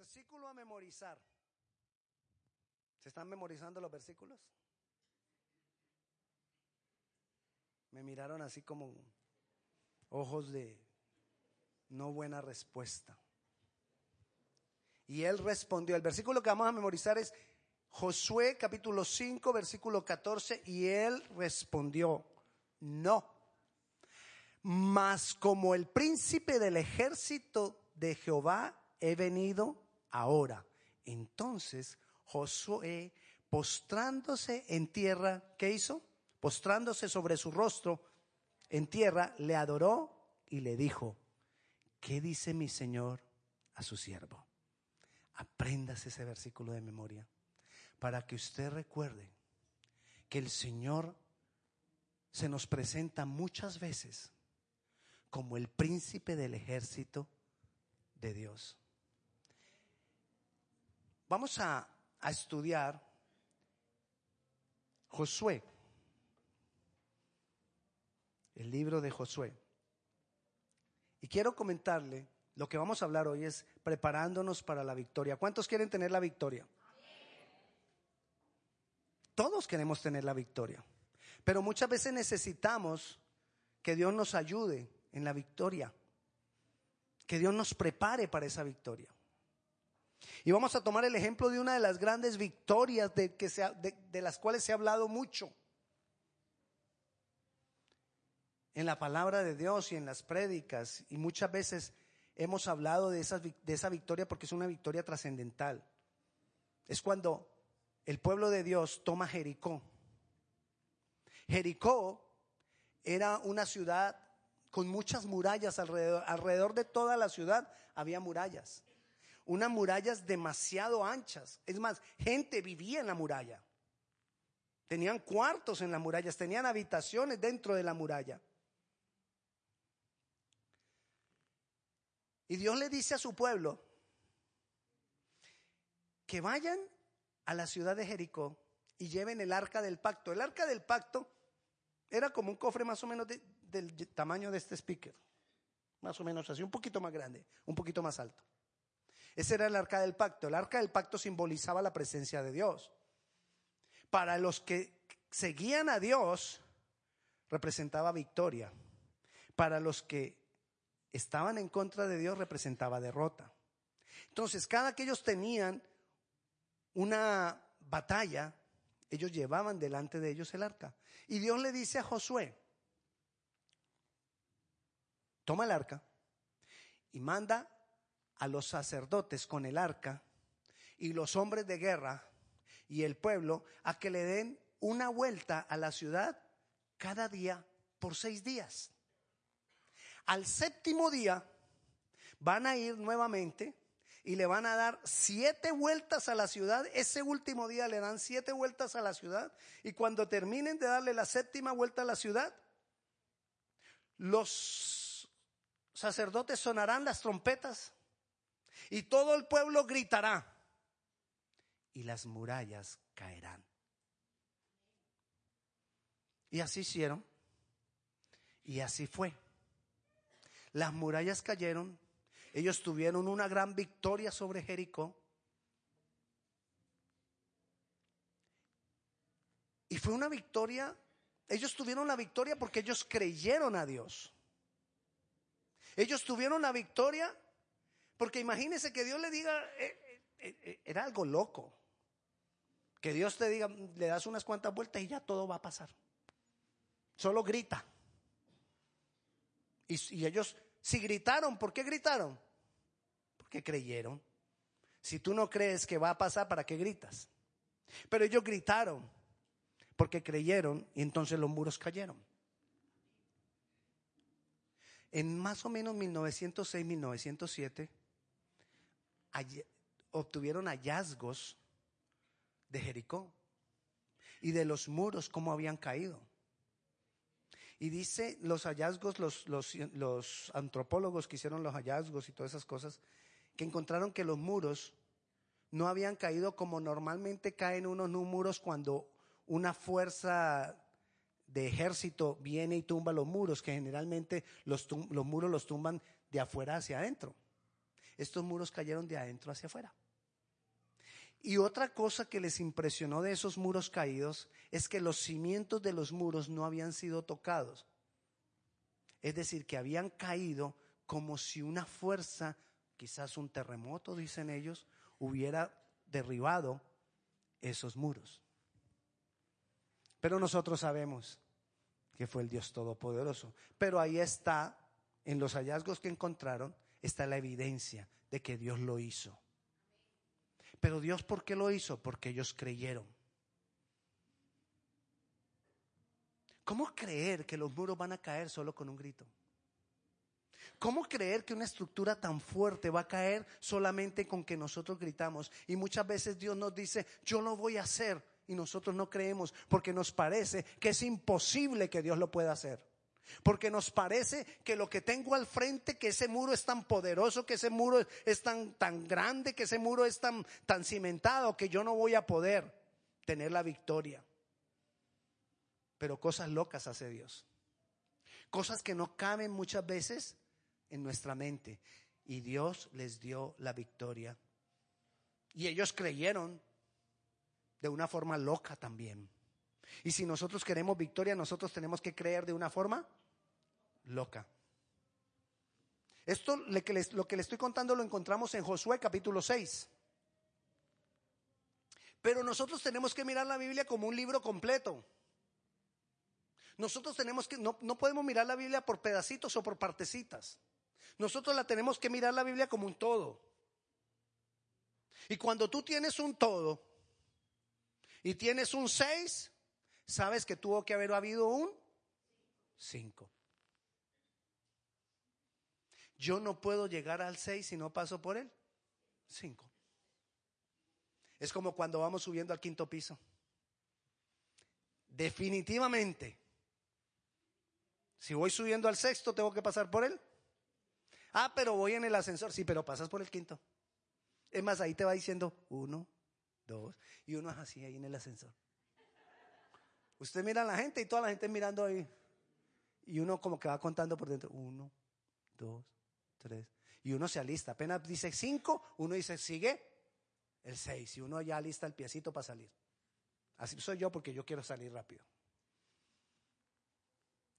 Versículo a memorizar. ¿Se están memorizando los versículos? Me miraron así como ojos de no buena respuesta. Y él respondió, el versículo que vamos a memorizar es Josué capítulo 5, versículo 14, y él respondió, no. Mas como el príncipe del ejército de Jehová he venido ahora. Entonces Josué, postrándose en tierra, ¿qué hizo? Postrándose sobre su rostro en tierra, le adoró y le dijo, ¿qué dice mi Señor a su siervo? Apréndase ese versículo de memoria para que usted recuerde que el Señor se nos presenta muchas veces como el príncipe del ejército de Dios. Vamos a, estudiar Josué, el libro de Josué. Y quiero comentarle, lo que vamos a hablar hoy es preparándonos para la victoria. ¿Cuántos quieren tener la victoria? Todos queremos tener la victoria, pero muchas veces necesitamos que Dios nos ayude en la victoria, que Dios nos prepare para esa victoria. Y vamos a tomar el ejemplo de una de las grandes victorias de, que de, las cuales se ha hablado mucho en la palabra de Dios y en las prédicas. Y muchas veces hemos hablado de, de esa victoria porque es una victoria trascendental. Es cuando el pueblo de Dios toma Jericó. Jericó era una ciudad con muchas murallas alrededor. Alrededor de toda la ciudad había murallas unas murallas demasiado anchas. Es más, gente vivía en la muralla. Tenían cuartos en las murallas, tenían habitaciones dentro de la muralla. Y Dios le dice a su pueblo que vayan a la ciudad de Jericó y lleven el arca del pacto. El arca del pacto era como un cofre más o menos del tamaño de este speaker. Más o menos así, un poquito más grande, un poquito más alto. Ese era el arca del pacto. El arca del pacto simbolizaba la presencia de Dios. Para los que seguían a Dios, representaba victoria. Para los que estaban en contra de Dios, representaba derrota. Entonces, cada que ellos tenían una batalla, ellos llevaban delante de ellos el arca. Y Dios le dice a Josué, toma el arca y manda a los sacerdotes con el arca y los hombres de guerra y el pueblo a que le den una vuelta a la ciudad cada día por seis días. Al séptimo día van a ir nuevamente y le van a dar siete vueltas a la ciudad. Ese último día le dan siete vueltas a la ciudad y cuando terminen de darle la séptima vuelta a la ciudad, los sacerdotes sonarán las trompetas y todo el pueblo gritará y las murallas caerán. Y así hicieron y así fue. Las murallas cayeron, ellos tuvieron una gran victoria sobre Jericó. Y fue una victoria, ellos tuvieron la victoria porque ellos creyeron a Dios. Ellos tuvieron la victoria porque imagínese que Dios le diga, eh, eh, eh, era algo loco. Que Dios te diga, le das unas cuantas vueltas y ya todo va a pasar. Solo grita. Y, y ellos, si gritaron, ¿por qué gritaron? Porque creyeron. Si tú no crees que va a pasar, ¿para qué gritas? Pero ellos gritaron porque creyeron y entonces los muros cayeron. En más o menos 1906-1907, obtuvieron hallazgos de Jericó y de los muros como habían caído. Y dice los hallazgos, los, los, antropólogos que hicieron los hallazgos y todas esas cosas, que encontraron que los muros no habían caído como normalmente caen unos muros cuando una fuerza de ejército viene y tumba los muros, que generalmente los, los muros los tumban de afuera hacia adentro. Estos muros cayeron de adentro hacia afuera. Y otra cosa que les impresionó de esos muros caídos es que los cimientos de los muros no habían sido tocados. Es decir, que habían caído como si una fuerza, quizás un terremoto, dicen ellos, hubiera derribado esos muros. Pero nosotros sabemos que fue el Dios Todopoderoso. Pero ahí está, en los hallazgos que encontraron, está la evidencia de que Dios lo hizo. Pero Dios, ¿por qué lo hizo? Porque ellos creyeron. ¿Cómo creer que los muros van a caer solo con un grito? ¿Cómo creer que una estructura tan fuerte va a caer solamente con que nosotros gritamos? Y muchas veces Dios nos dice, yo lo voy a hacer. Y nosotros no creemos porque nos parece que es imposible que Dios lo pueda hacer. Porque nos parece que lo que tengo al frente, que ese muro es tan poderoso, que ese muro es tan, tan grande, que ese muro es tan, tan cimentado, que yo no voy a poder tener la victoria. Pero cosas locas hace Dios. Cosas que no caben muchas veces en nuestra mente. Y Dios les dio la victoria. Y ellos creyeron de una forma loca también. Y si nosotros queremos victoria, nosotros tenemos que creer de una forma loca. Esto lo que, le estoy contando lo encontramos en Josué capítulo 6. Pero nosotros tenemos que mirar la Biblia como un libro completo. Nosotros tenemos que, no, no podemos mirar la Biblia por pedacitos o por partecitas. Nosotros la tenemos que mirar la Biblia como un todo. Y cuando tú tienes un todo y tienes un 6, sabes que tuvo que haber habido un 5. Yo no puedo llegar al 6 si no paso por él. 5. Es como cuando vamos subiendo al quinto piso. Definitivamente, si voy subiendo al sexto, tengo que pasar por él. Ah, pero voy en el ascensor. Sí, pero pasas por el quinto. Es más, ahí te va diciendo uno, dos, y uno es así ahí en el ascensor. Usted mira a la gente y toda la gente mirando ahí. Y uno como que va contando por dentro. Uno, dos, Y uno se alista. Apenas dice cinco, uno dice, sigue el seis. Y uno ya alista el piecito para salir. Así soy yo porque yo quiero salir rápido.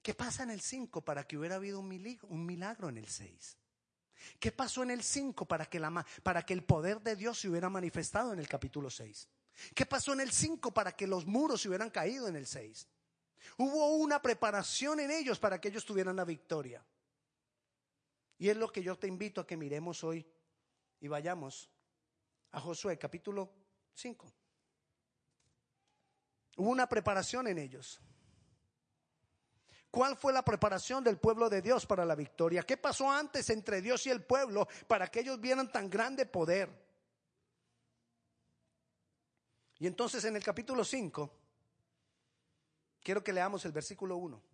¿Qué pasa en el cinco para que hubiera habido un milagro, un milagro en el seis? ¿Qué pasó en el cinco para que, para que el poder de Dios se hubiera manifestado en el capítulo seis? ¿Qué pasó en el 5 para que los muros se hubieran caído en el 6? Hubo una preparación en ellos para que ellos tuvieran la victoria. Y es lo que yo te invito a que miremos hoy y vayamos a Josué capítulo 5. Hubo una preparación en ellos. ¿Cuál fue la preparación del pueblo de Dios para la victoria? ¿Qué pasó antes entre Dios y el pueblo para que ellos vieran tan grande poder? Y entonces en el capítulo 5, quiero que leamos el versículo 1.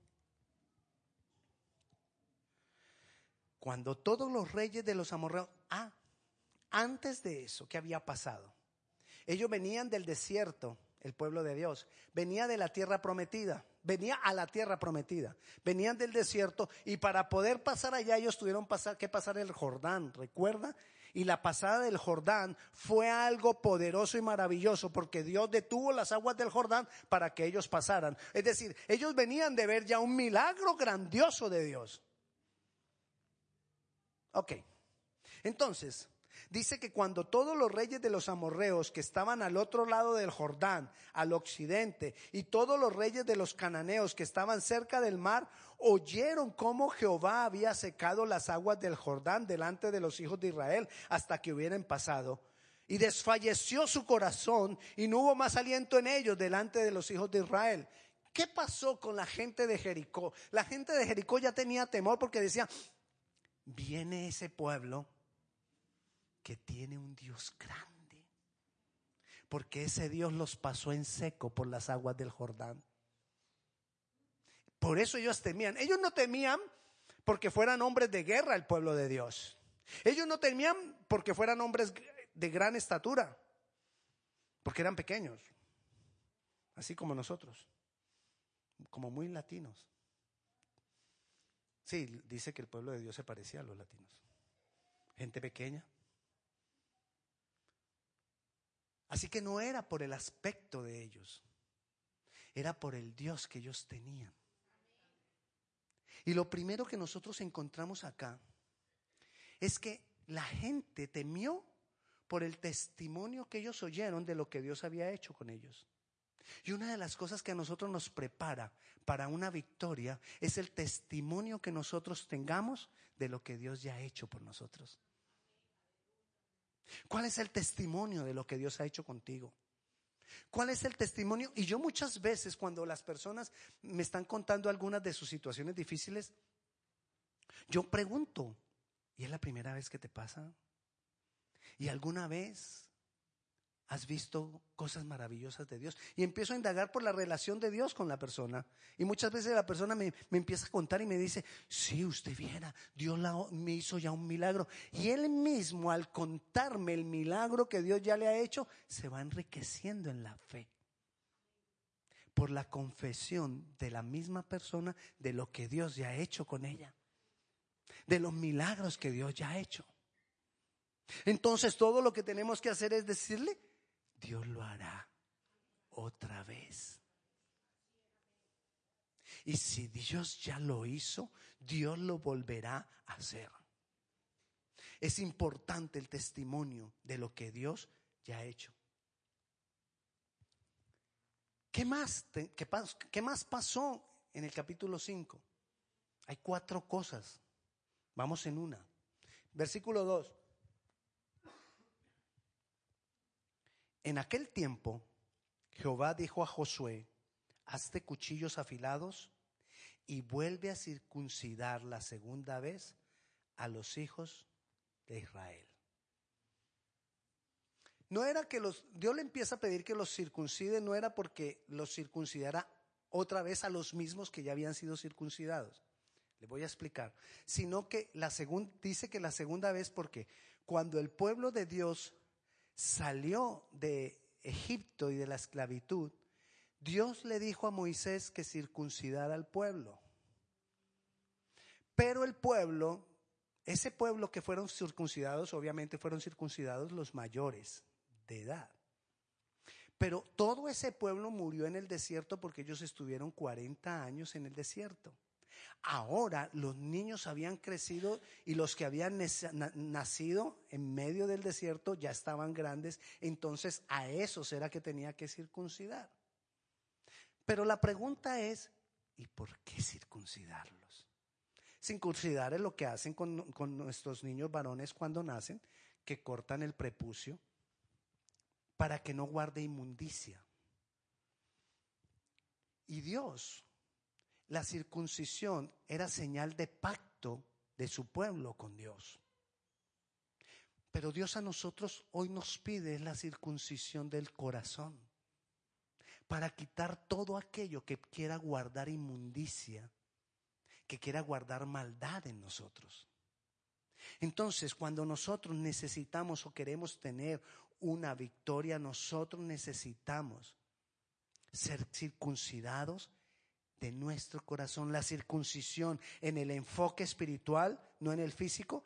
Cuando todos los reyes de los amorreos, ah, antes de eso, ¿qué había pasado? Ellos venían del desierto, el pueblo de Dios, venía de la tierra prometida, venía a la tierra prometida, venían del desierto y para poder pasar allá ellos tuvieron que pasar el Jordán, ¿recuerda? y la pasada del Jordán fue algo poderoso y maravilloso porque Dios detuvo las aguas del Jordán para que ellos pasaran. Es decir, ellos venían de ver ya un milagro grandioso de Dios. Ok, entonces, Dice que cuando todos los reyes de los amorreos que estaban al otro lado del Jordán, al occidente, y todos los reyes de los cananeos que estaban cerca del mar, oyeron cómo Jehová había secado las aguas del Jordán delante de los hijos de Israel hasta que hubieran pasado. Y desfalleció su corazón y no hubo más aliento en ellos delante de los hijos de Israel. ¿Qué pasó con la gente de Jericó? La gente de Jericó ya tenía temor porque decía, viene ese pueblo que tiene un Dios grande. Porque ese Dios los pasó en seco por las aguas del Jordán. Por eso ellos temían. Ellos no temían porque fueran hombres de guerra el pueblo de Dios. Ellos no temían porque fueran hombres de gran estatura. Porque eran pequeños. Así como nosotros. Como muy latinos. Sí, dice que el pueblo de Dios se parecía a los latinos. Gente pequeña. Así que no era por el aspecto de ellos, era por el Dios que ellos tenían. Y lo primero que nosotros encontramos acá es que la gente temió por el testimonio que ellos oyeron de lo que Dios había hecho con ellos. Y una de las cosas que a nosotros nos prepara para una victoria es el testimonio que nosotros tengamos de lo que Dios ya ha hecho por nosotros. ¿Cuál es el testimonio de lo que Dios ha hecho contigo? ¿Cuál es el testimonio? Y yo muchas veces cuando las personas me están contando algunas de sus situaciones difíciles, yo pregunto, ¿y es la primera vez que te pasa? ¿Y alguna vez has visto cosas maravillosas de Dios. Y empiezo a indagar por la relación de Dios con la persona. Y muchas veces la persona me, empieza a contar y me dice, sí, usted viera, Dios me hizo ya un milagro. Y él mismo al contarme el milagro que Dios ya le ha hecho, se va enriqueciendo en la fe. Por la confesión de la misma persona de lo que Dios ya ha hecho con ella. De los milagros que Dios ya ha hecho. Entonces todo lo que tenemos que hacer es decirle, Dios lo hará otra vez. Y si Dios ya lo hizo, Dios lo volverá a hacer. Es importante el testimonio de lo que Dios ya ha hecho. ¿Qué más, qué, más pasó en el capítulo 5? Hay cuatro cosas. Vamos en una. Versículo 2. En aquel tiempo, Jehová dijo a Josué, hazte cuchillos afilados y vuelve a circuncidar la segunda vez a los hijos de Israel. No era que los, Dios le empieza a pedir que los circuncide, no era porque los circuncidara otra vez a los mismos que ya habían sido circuncidados. Le voy a explicar. Sino que dice que la segunda vez porque cuando el pueblo de Dios salió de Egipto y de la esclavitud, Dios le dijo a Moisés que circuncidara al pueblo. Pero el pueblo, ese pueblo que fueron circuncidados, obviamente fueron circuncidados los mayores de edad. Pero todo ese pueblo murió en el desierto porque ellos estuvieron 40 años en el desierto. Ahora los niños habían crecido y los que habían nacido en medio del desierto ya estaban grandes, entonces a esos era que tenía que circuncidar. Pero la pregunta es, ¿y por qué circuncidarlos? Circuncidar es lo que hacen con, nuestros niños varones cuando nacen, que cortan el prepucio para que no guarde inmundicia. Y Dios la circuncisión era señal de pacto de su pueblo con Dios. Pero Dios a nosotros hoy nos pide la circuncisión del corazón para quitar todo aquello que quiera guardar inmundicia, que quiera guardar maldad en nosotros. Entonces, cuando nosotros necesitamos o queremos tener una victoria, nosotros necesitamos ser circuncidados de nuestro corazón. La circuncisión en el enfoque espiritual, no en el físico,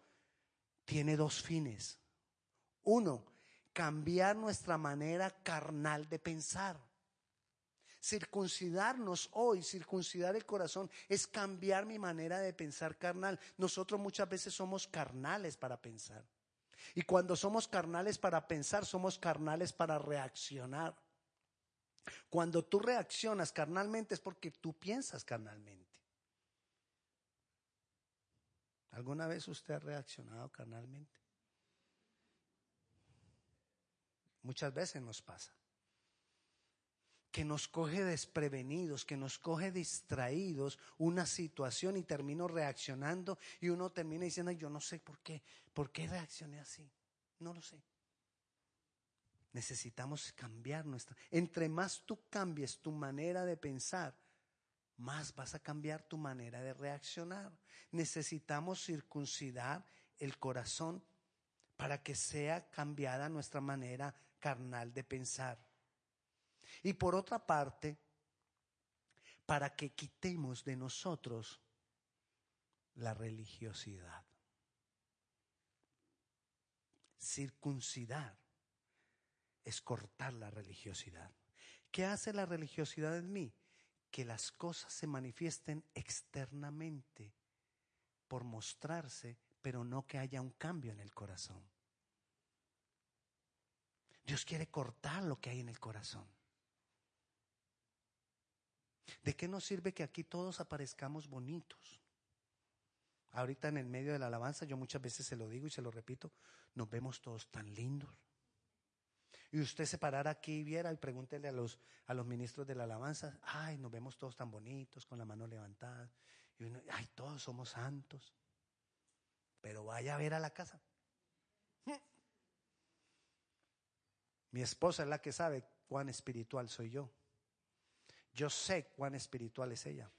tiene dos fines. Uno, cambiar nuestra manera carnal de pensar. Circuncidarnos hoy, circuncidar el corazón, es cambiar mi manera de pensar carnal. Nosotros muchas veces somos carnales para pensar. Y cuando somos carnales para pensar, somos carnales para reaccionar. Cuando tú reaccionas carnalmente es porque tú piensas carnalmente. ¿Alguna vez usted ha reaccionado carnalmente? Muchas veces nos pasa. Que nos coge desprevenidos, que nos coge distraídos una situación y termino reaccionando y uno termina diciendo, yo no sé por qué, por qué reaccioné así. No lo sé. Necesitamos cambiar nuestra. Entre más tú cambies tu manera de pensar, más vas a cambiar tu manera de reaccionar. Necesitamos circuncidar el corazón para que sea cambiada nuestra manera carnal de pensar. Y por otra parte, para que quitemos de nosotros la religiosidad. Circuncidar es cortar la religiosidad. ¿Qué hace la religiosidad en mí? Que las cosas se manifiesten externamente por mostrarse, pero no que haya un cambio en el corazón. Dios quiere cortar lo que hay en el corazón. ¿De qué nos sirve que aquí todos aparezcamos bonitos? Ahorita en el medio de la alabanza, yo muchas veces se lo digo y se lo repito, nos vemos todos tan lindos. Y usted se parara aquí y viera y pregúntele a los, a los ministros de la alabanza, ay, nos vemos todos tan bonitos, con la mano levantada. Y uno, ay, todos somos santos. Pero vaya a ver a la casa. Mi esposa es la que sabe cuán espiritual soy yo. Yo sé cuán espiritual es ella.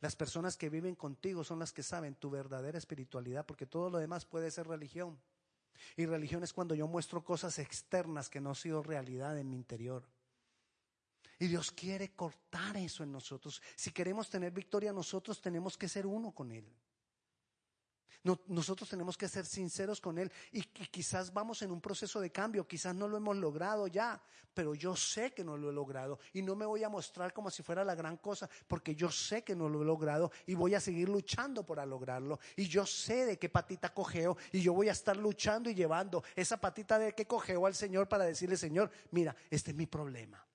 Las personas que viven contigo son las que saben tu verdadera espiritualidad, porque todo lo demás puede ser religión. Y religión es cuando yo muestro cosas externas que no han sido realidad en mi interior. Y Dios quiere cortar eso en nosotros. Si queremos tener victoria, nosotros tenemos que ser uno con Él nosotros tenemos que ser sinceros con Él y, quizás vamos en un proceso de cambio, quizás no lo hemos logrado ya, pero yo sé que no lo he logrado y no me voy a mostrar como si fuera la gran cosa, porque yo sé que no lo he logrado y voy a seguir luchando para lograrlo. Y yo sé de qué patita cogeo y yo voy a estar luchando y llevando esa patita de que cogeo al Señor para decirle, Señor, mira, este es mi problema.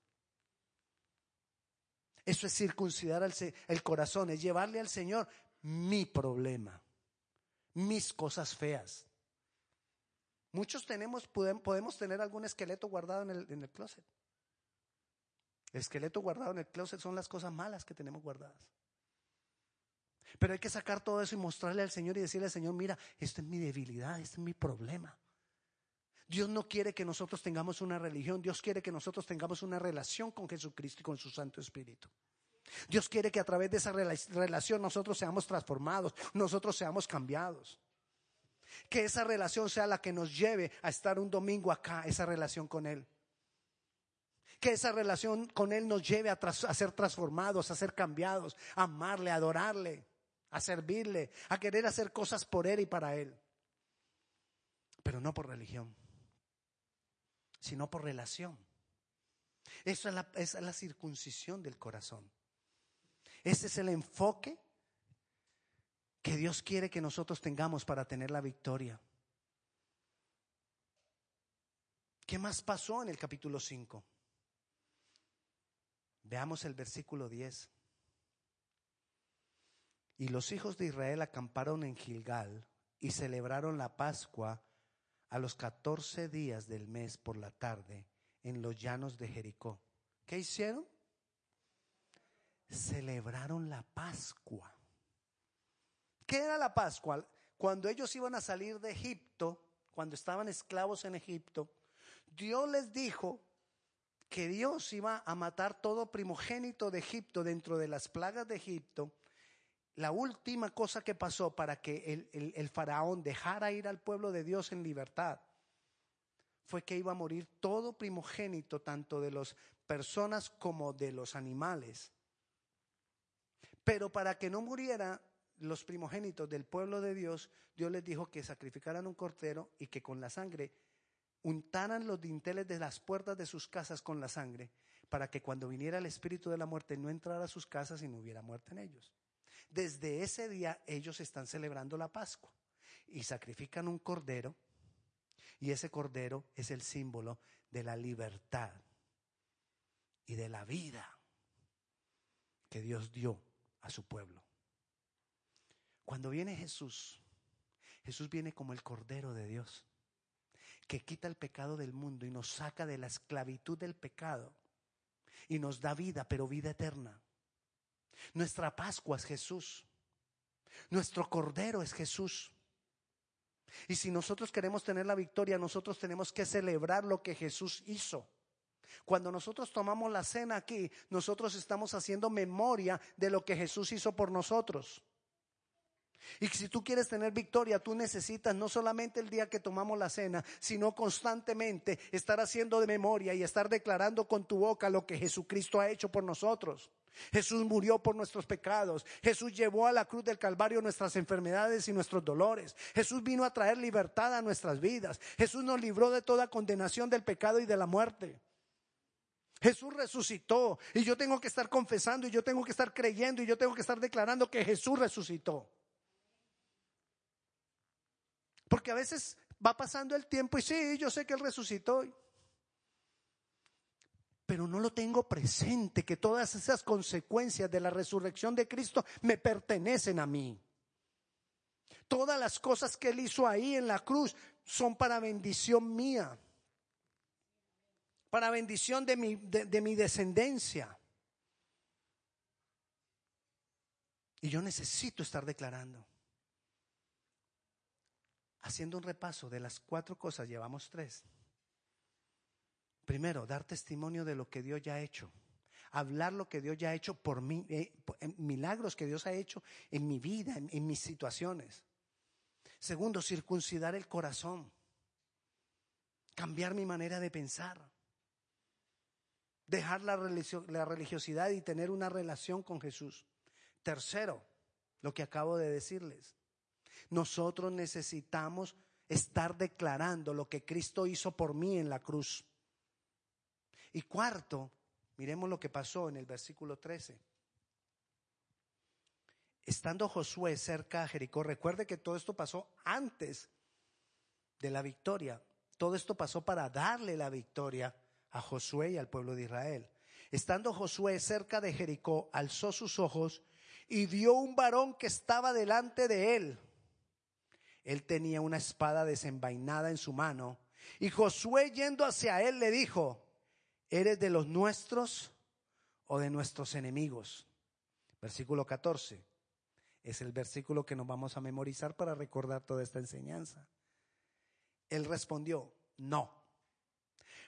Eso es circuncidar el corazón, es llevarle al Señor mi problema mis cosas feas. Muchos tenemos, podemos tener algún esqueleto guardado en el, en el closet. El esqueleto guardado en el closet son las cosas malas que tenemos guardadas. Pero hay que sacar todo eso y mostrarle al Señor y decirle al Señor, mira, esta es mi debilidad, este es mi problema. Dios no quiere que nosotros tengamos una religión, Dios quiere que nosotros tengamos una relación con Jesucristo y con su Santo Espíritu. Dios quiere que a través de esa relación nosotros seamos transformados, nosotros seamos cambiados. Que esa relación sea la que nos lleve a estar un domingo acá, esa relación con Él. Que esa relación con Él nos lleve a, ser transformados, a ser cambiados, a amarle, a adorarle, a servirle, a querer hacer cosas por Él y para Él. Pero no por religión, sino por relación. Esa es la circuncisión del corazón. Ese es el enfoque que Dios quiere que nosotros tengamos para tener la victoria. ¿Qué más pasó en el capítulo 5? Veamos el versículo 10. Y los hijos de Israel acamparon en Gilgal y celebraron la Pascua a los catorce días del mes por la tarde en los llanos de Jericó. ¿Qué hicieron? Celebraron la Pascua. ¿Qué era la Pascua? Cuando ellos iban a salir de Egipto, cuando estaban esclavos en Egipto, Dios les dijo que Dios iba a matar todo primogénito de Egipto dentro de las plagas de Egipto. La última cosa que pasó para que el, el faraón dejara ir al pueblo de Dios en libertad fue que iba a morir todo primogénito, tanto de las personas como de los animales. Pero para que no muriera los primogénitos del pueblo de Dios, Dios les dijo que sacrificaran un cordero y que con la sangre untaran los dinteles de las puertas de sus casas con la sangre, para que cuando viniera el espíritu de la muerte no entrara a sus casas y no hubiera muerte en ellos. Desde ese día ellos están celebrando la Pascua y sacrifican un cordero y ese cordero es el símbolo de la libertad y de la vida que Dios dio a su pueblo. Cuando viene Jesús, Jesús viene como el Cordero de Dios, que quita el pecado del mundo y nos saca de la esclavitud del pecado y nos da vida, pero vida eterna. Nuestra Pascua es Jesús. Nuestro Cordero es Jesús. Y si nosotros queremos tener la victoria, nosotros tenemos que celebrar lo que Jesús hizo. Cuando nosotros tomamos la cena aquí, nosotros estamos haciendo memoria de lo que Jesús hizo por nosotros. Y si tú quieres tener victoria, tú necesitas no solamente el día que tomamos la cena, sino constantemente estar haciendo de memoria y estar declarando con tu boca lo que Jesucristo ha hecho por nosotros. Jesús murió por nuestros pecados. Jesús llevó a la cruz del Calvario nuestras enfermedades y nuestros dolores. Jesús vino a traer libertad a nuestras vidas. Jesús nos libró de toda condenación del pecado y de la muerte. Jesús resucitó y yo tengo que estar confesando y yo tengo que estar creyendo y yo tengo que estar declarando que Jesús resucitó. Porque a veces va pasando el tiempo y sí, yo sé que Él resucitó. Pero no lo tengo presente, que todas esas consecuencias de la resurrección de Cristo me pertenecen a mí. Todas las cosas que Él hizo ahí en la cruz son para bendición mía, para bendición de mi, de mi descendencia. Y yo necesito estar declarando haciendo un repaso de las cuatro cosas, llevamos tres. Primero, dar testimonio de lo que Dios ya ha hecho. Hablar lo que Dios ya ha hecho por mí, eh, milagros que Dios ha hecho en mi vida, en, mis situaciones. Segundo, circuncidar el corazón. Cambiar mi manera de pensar. Dejar la religiosidad y tener una relación con Jesús. Tercero, lo que acabo de decirles. Nosotros necesitamos estar declarando lo que Cristo hizo por mí en la cruz. Y cuarto, miremos lo que pasó en el versículo 13. Estando Josué cerca a Jericó, recuerde que todo esto pasó antes de la victoria. Todo esto pasó para darle la victoria a Josué y al pueblo de Israel. Estando Josué cerca de Jericó, alzó sus ojos y vio un varón que estaba delante de él él tenía una espada desenvainada en su mano. Y Josué yendo hacia él le dijo, ¿eres de los nuestros o de nuestros enemigos? Versículo 14. Es el versículo que nos vamos a memorizar para recordar toda esta enseñanza. Él respondió, no.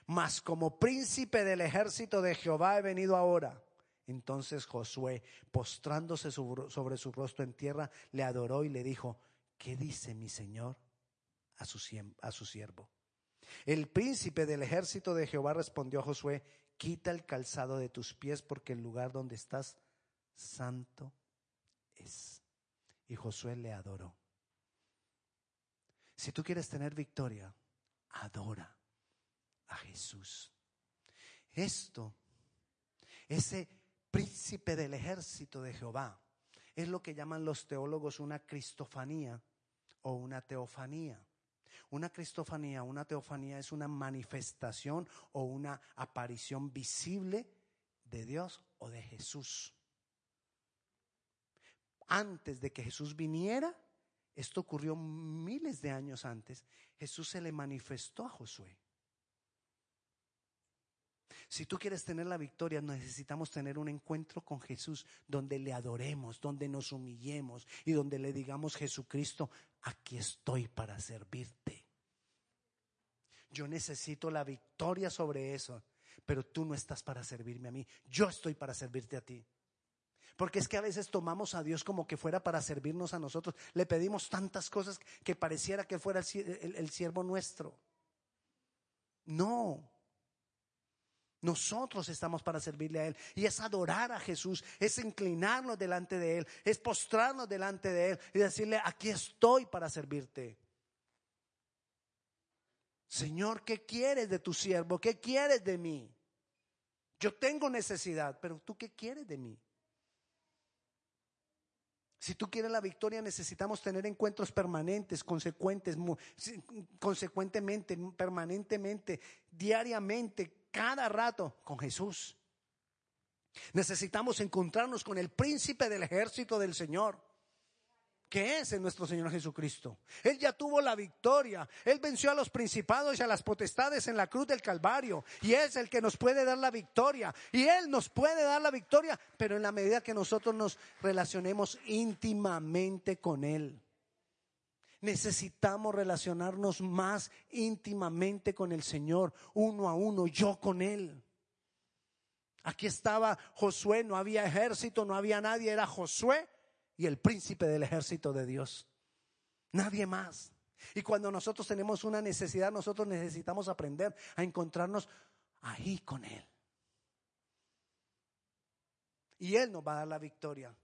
Mas como príncipe del ejército de Jehová he venido ahora. Entonces Josué, postrándose sobre su rostro en tierra, le adoró y le dijo, ¿qué dice mi Señor a su, siervo? El príncipe del ejército de Jehová respondió a Josué, quita el calzado de tus pies porque el lugar donde estás santo es. Y Josué le adoró. Si tú quieres tener victoria, adora a Jesús. Esto, ese príncipe del ejército de Jehová, es lo que llaman los teólogos una cristofanía o una teofanía. Una cristofanía, una teofanía es una manifestación o una aparición visible de Dios o de Jesús. Antes de que Jesús viniera, esto ocurrió miles de años antes, Jesús se le manifestó a Josué. Si tú quieres tener la victoria, necesitamos tener un encuentro con Jesús donde le adoremos, donde nos humillemos y donde le digamos, Jesucristo, aquí estoy para servirte. Yo necesito la victoria sobre eso, pero tú no estás para servirme a mí, yo estoy para servirte a ti. Porque es que a veces tomamos a Dios como que fuera para servirnos a nosotros. Le pedimos tantas cosas que pareciera que fuera el, siervo nuestro. No, nosotros estamos para servirle a Él. Y es adorar a Jesús, es inclinarnos delante de Él, es postrarnos delante de Él y decirle, aquí estoy para servirte. Señor, ¿qué quieres de tu siervo? ¿Qué quieres de mí? Yo tengo necesidad, pero tú qué quieres de mí? Si tú quieres la victoria, necesitamos tener encuentros permanentes, consecuentes, consecuentemente, permanentemente, diariamente, cada rato con Jesús. Necesitamos encontrarnos con el príncipe del ejército del Señor, que es nuestro Señor Jesucristo. Él ya tuvo la victoria. Él venció a los principados y a las potestades en la cruz del Calvario. Y es el que nos puede dar la victoria. Y Él nos puede dar la victoria, pero en la medida que nosotros nos relacionemos íntimamente con Él necesitamos relacionarnos más íntimamente con el Señor, uno a uno, yo con Él. Aquí estaba Josué, no había ejército, no había nadie, era Josué y el príncipe del ejército de Dios. Nadie más. Y cuando nosotros tenemos una necesidad, nosotros necesitamos aprender a encontrarnos ahí con Él. Y Él nos va a dar la victoria.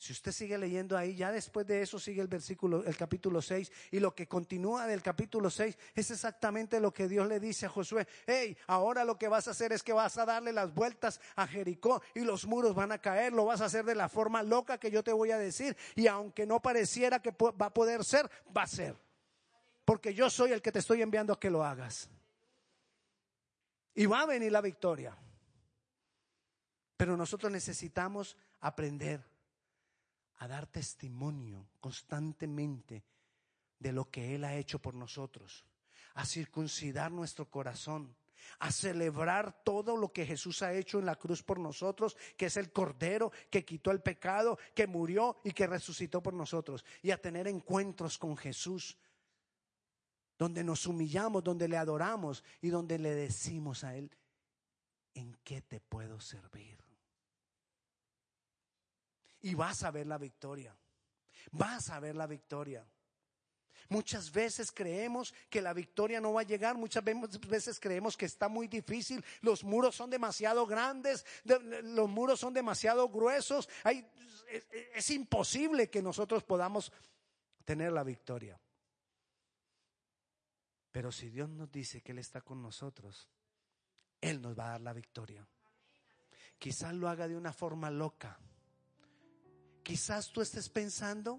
Si usted sigue leyendo ahí, ya después de eso sigue el versículo, el capítulo 6, y lo que continúa del capítulo 6 es exactamente lo que Dios le dice a Josué. Hey, ahora lo que vas a hacer es que vas a darle las vueltas a Jericó y los muros van a caer, lo vas a hacer de la forma loca que yo te voy a decir, y aunque no pareciera que va a poder ser, va a ser. Porque yo soy el que te estoy enviando a que lo hagas. Y va a venir la victoria. Pero nosotros necesitamos aprender a dar testimonio constantemente de lo que Él ha hecho por nosotros, a circuncidar nuestro corazón, a celebrar todo lo que Jesús ha hecho en la cruz por nosotros, que es el Cordero que quitó el pecado, que murió y que resucitó por nosotros, y a tener encuentros con Jesús, donde nos humillamos, donde le adoramos y donde le decimos a Él, ¿en qué te puedo servir? Y vas a ver la victoria. Vas a ver la victoria. Muchas veces creemos que la victoria no va a llegar, muchas veces creemos que está muy difícil, los muros son demasiado grandes, los muros son demasiado gruesos, es, es imposible que nosotros podamos tener la victoria. Pero si Dios nos dice que Él está con nosotros, Él nos va a dar la victoria. Quizás lo haga de una forma loca Quizás tú estés pensando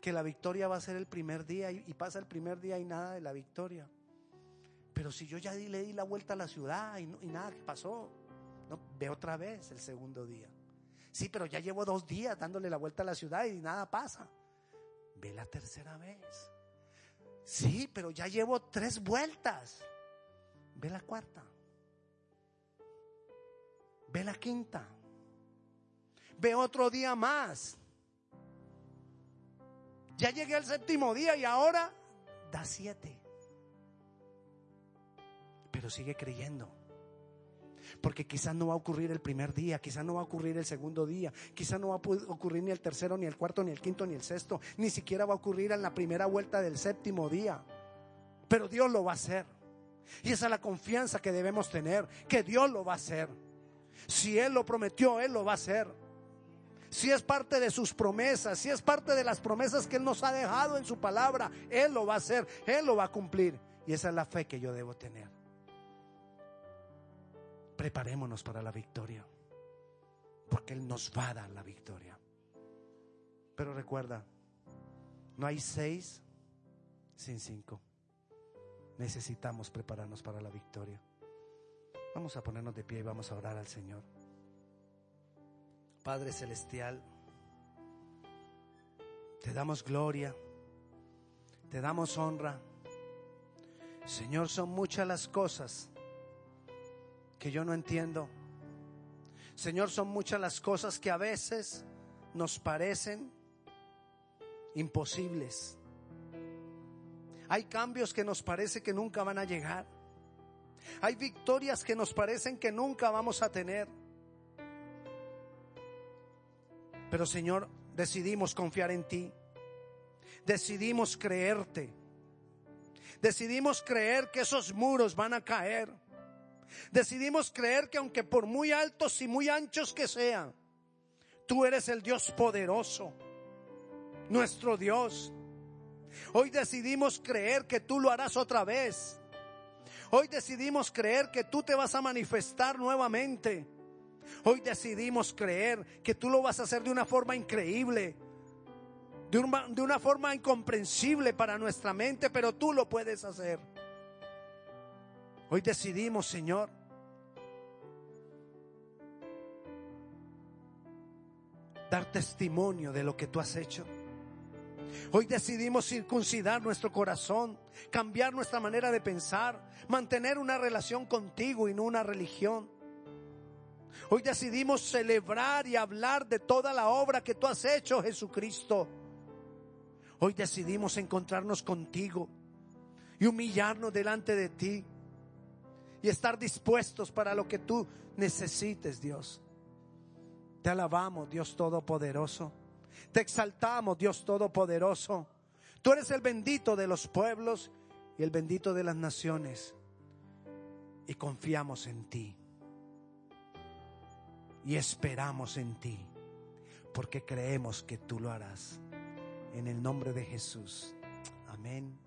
que la victoria va a ser el primer día y, pasa el primer día y nada de la victoria. Pero si yo ya le di la vuelta a la ciudad y, nada pasó, no, ve otra vez el segundo día. Sí, pero ya llevo dos días dándole la vuelta a la ciudad y nada pasa. Ve la tercera vez. Sí, pero ya llevo tres vueltas. Ve la cuarta. Ve la quinta ve otro día más. Ya llegué al séptimo día y ahora da siete. Pero sigue creyendo. Porque quizás no va a ocurrir el primer día, quizás no va a ocurrir el segundo día, quizás no va a ocurrir ni el tercero, ni el cuarto, ni el quinto, ni el sexto, ni siquiera va a ocurrir en la primera vuelta del séptimo día. Pero Dios lo va a hacer. Y esa es la confianza que debemos tener, que Dios lo va a hacer. Si Él lo prometió, Él lo va a hacer si es parte de sus promesas, si es parte de las promesas que Él nos ha dejado en su palabra, Él lo va a hacer, Él lo va a cumplir. Y esa es la fe que yo debo tener. Preparémonos para la victoria, porque Él nos va a dar la victoria. Pero recuerda, no hay seis sin cinco. Necesitamos prepararnos para la victoria. Vamos a ponernos de pie y vamos a orar al Señor. Padre Celestial, te damos gloria, te damos honra. Señor, son muchas las cosas que yo no entiendo. Señor, son muchas las cosas que a veces nos parecen imposibles. Hay cambios que nos parece que nunca van a llegar. Hay victorias que nos parecen que nunca vamos a tener. Pero Señor, decidimos confiar en ti. Decidimos creerte. Decidimos creer que esos muros van a caer. Decidimos creer que aunque por muy altos y muy anchos que sean, tú eres el Dios poderoso, nuestro Dios. Hoy decidimos creer que tú lo harás otra vez. Hoy decidimos creer que tú te vas a manifestar nuevamente. Hoy decidimos creer que tú lo vas a hacer de una forma increíble, de una, de una forma incomprensible para nuestra mente, pero tú lo puedes hacer. Hoy decidimos, Señor, dar testimonio de lo que tú has hecho. Hoy decidimos circuncidar nuestro corazón, cambiar nuestra manera de pensar, mantener una relación contigo y no una religión. Hoy decidimos celebrar y hablar de toda la obra que tú has hecho, Jesucristo. Hoy decidimos encontrarnos contigo y humillarnos delante de ti y estar dispuestos para lo que tú necesites, Dios. Te alabamos, Dios Todopoderoso. Te exaltamos, Dios Todopoderoso. Tú eres el bendito de los pueblos y el bendito de las naciones. Y confiamos en ti. Y esperamos en ti. Porque creemos que tú lo harás. En el nombre de Jesús. Amén.